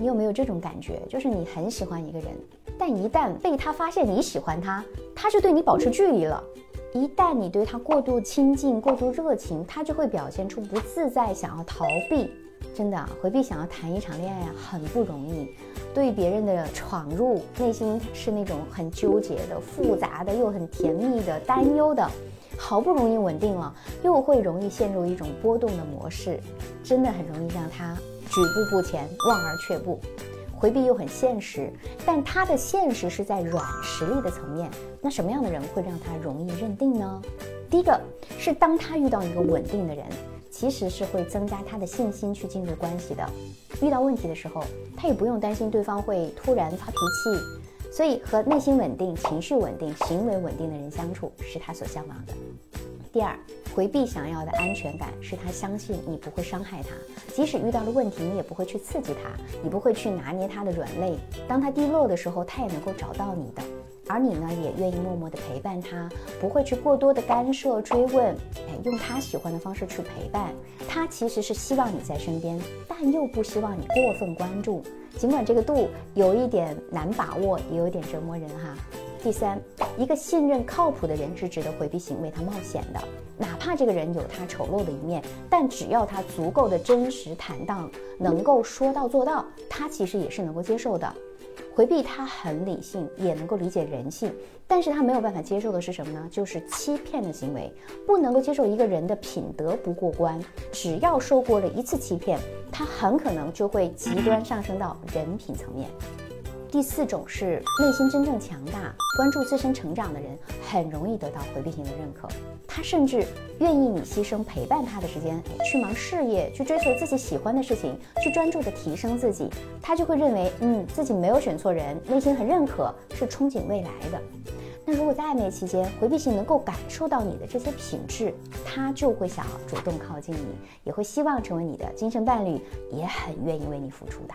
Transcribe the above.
你有没有这种感觉？就是你很喜欢一个人，但一旦被他发现你喜欢他，他就对你保持距离了。一旦你对他过度亲近、过度热情，他就会表现出不自在，想要逃避。真的，回避想要谈一场恋爱，很不容易。对别人的闯入，内心是那种很纠结的、复杂的，又很甜蜜的、担忧的。好不容易稳定了，又会容易陷入一种波动的模式，真的很容易让他。举步不前，望而却步，回避又很现实，但他的现实是在软实力的层面。那什么样的人会让他容易认定呢？第一个是当他遇到一个稳定的人，其实是会增加他的信心去进入关系的。遇到问题的时候，他也不用担心对方会突然发脾气，所以和内心稳定、情绪稳定、行为稳定的人相处是他所向往的。第二，回避想要的安全感，是他相信你不会伤害他，即使遇到了问题，你也不会去刺激他，你不会去拿捏他的软肋。当他低落的时候，他也能够找到你的，而你呢，也愿意默默的陪伴他，不会去过多的干涉追问，哎，用他喜欢的方式去陪伴他，其实是希望你在身边，但又不希望你过分关注，尽管这个度有一点难把握，也有点折磨人哈。第三，一个信任靠谱的人是值得回避型为他冒险的，哪怕这个人有他丑陋的一面，但只要他足够的真实坦荡，能够说到做到，他其实也是能够接受的。回避他很理性，也能够理解人性，但是他没有办法接受的是什么呢？就是欺骗的行为，不能够接受一个人的品德不过关，只要受过了一次欺骗，他很可能就会极端上升到人品层面。第四种是内心真正强大、关注自身成长的人，很容易得到回避型的认可。他甚至愿意你牺牲陪伴他的时间，去忙事业，去追求自己喜欢的事情，去专注的提升自己。他就会认为，嗯，自己没有选错人，内心很认可，是憧憬未来的。那如果在暧昧期间，回避型能够感受到你的这些品质，他就会想要主动靠近你，也会希望成为你的精神伴侣，也很愿意为你付出的。